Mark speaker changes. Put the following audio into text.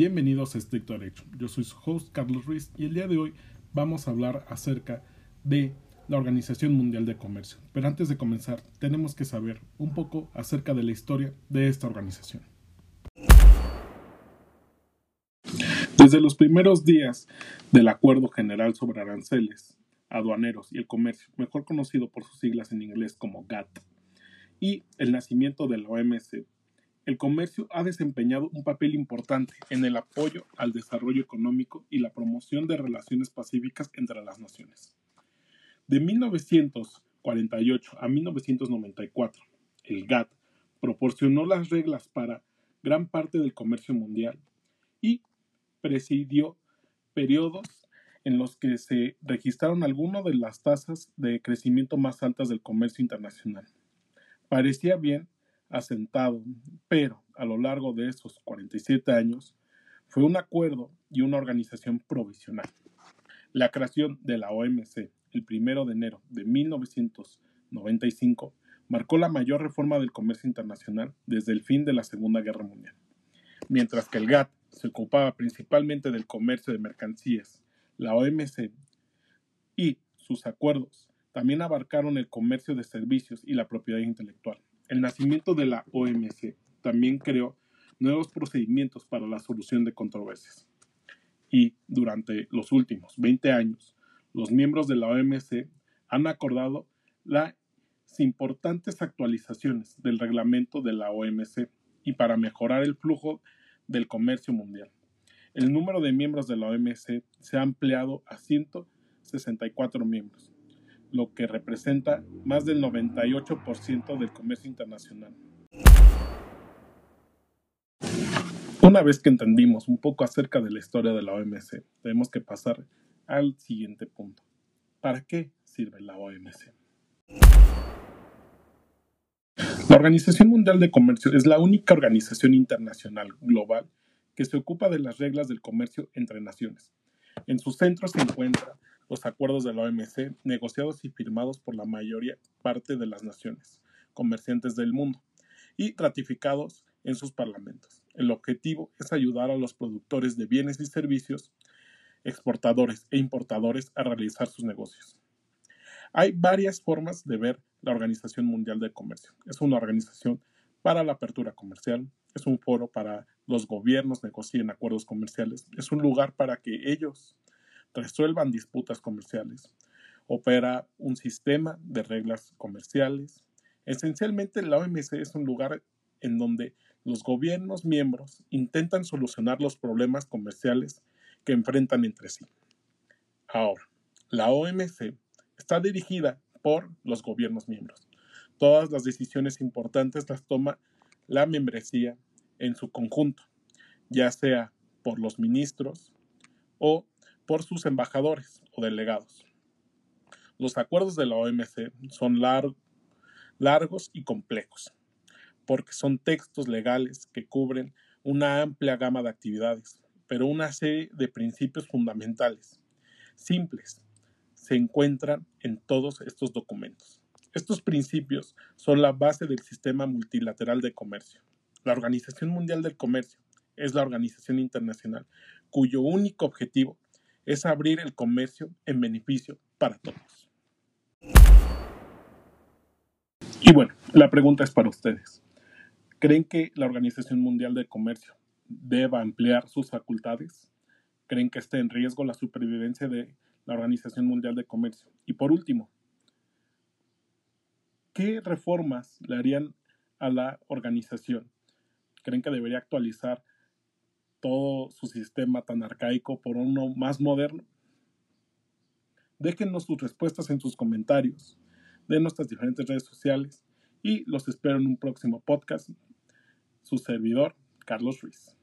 Speaker 1: Bienvenidos a Estricto Derecho. Yo soy su host Carlos Ruiz y el día de hoy vamos a hablar acerca de la Organización Mundial de Comercio. Pero antes de comenzar, tenemos que saber un poco acerca de la historia de esta organización. Desde los primeros días del Acuerdo General sobre Aranceles, Aduaneros y el Comercio, mejor conocido por sus siglas en inglés como GATT, y el nacimiento de la OMC, el comercio ha desempeñado un papel importante en el apoyo al desarrollo económico y la promoción de relaciones pacíficas entre las naciones. De 1948 a 1994, el GATT proporcionó las reglas para gran parte del comercio mundial y presidió periodos en los que se registraron algunas de las tasas de crecimiento más altas del comercio internacional. Parecía bien asentado, pero a lo largo de estos 47 años fue un acuerdo y una organización provisional. La creación de la OMC el 1 de enero de 1995 marcó la mayor reforma del comercio internacional desde el fin de la Segunda Guerra Mundial. Mientras que el GATT se ocupaba principalmente del comercio de mercancías, la OMC y sus acuerdos también abarcaron el comercio de servicios y la propiedad intelectual. El nacimiento de la OMC también creó nuevos procedimientos para la solución de controversias. Y durante los últimos 20 años, los miembros de la OMC han acordado las importantes actualizaciones del reglamento de la OMC y para mejorar el flujo del comercio mundial. El número de miembros de la OMC se ha ampliado a 164 miembros, lo que representa más del 98% del comercio internacional. Una vez que entendimos un poco acerca de la historia de la OMC, tenemos que pasar al siguiente punto. ¿Para qué sirve la OMC? La Organización Mundial de Comercio es la única organización internacional global que se ocupa de las reglas del comercio entre naciones. En su centro se encuentran los acuerdos de la OMC negociados y firmados por la mayoría parte de las naciones comerciantes del mundo y ratificados en sus parlamentos. El objetivo es ayudar a los productores de bienes y servicios, exportadores e importadores a realizar sus negocios. Hay varias formas de ver la Organización Mundial de Comercio. Es una organización para la apertura comercial, es un foro para los gobiernos negocien acuerdos comerciales, es un lugar para que ellos resuelvan disputas comerciales, opera un sistema de reglas comerciales. Esencialmente la OMC es un lugar en donde los gobiernos miembros intentan solucionar los problemas comerciales que enfrentan entre sí. Ahora, la OMC está dirigida por los gobiernos miembros. Todas las decisiones importantes las toma la membresía en su conjunto, ya sea por los ministros o por sus embajadores o delegados. Los acuerdos de la OMC son largos y complejos, porque son textos legales que cubren una amplia gama de actividades, pero una serie de principios fundamentales, simples, se encuentran en todos estos documentos. Estos principios son la base del sistema multilateral de comercio. La Organización Mundial del Comercio es la organización internacional cuyo único objetivo es abrir el comercio en beneficio para todos. Y bueno, la pregunta es para ustedes. ¿Creen que la Organización Mundial del Comercio deba ampliar sus facultades? ¿Creen que esté en riesgo la supervivencia de la Organización Mundial de Comercio? Y por último, ¿qué reformas le harían a la organización? ¿Creen que debería actualizar todo su sistema tan arcaico por uno más moderno? Déjenos sus respuestas en sus comentarios de nuestras diferentes redes sociales y los espero en un próximo podcast. Su servidor, Carlos Ruiz.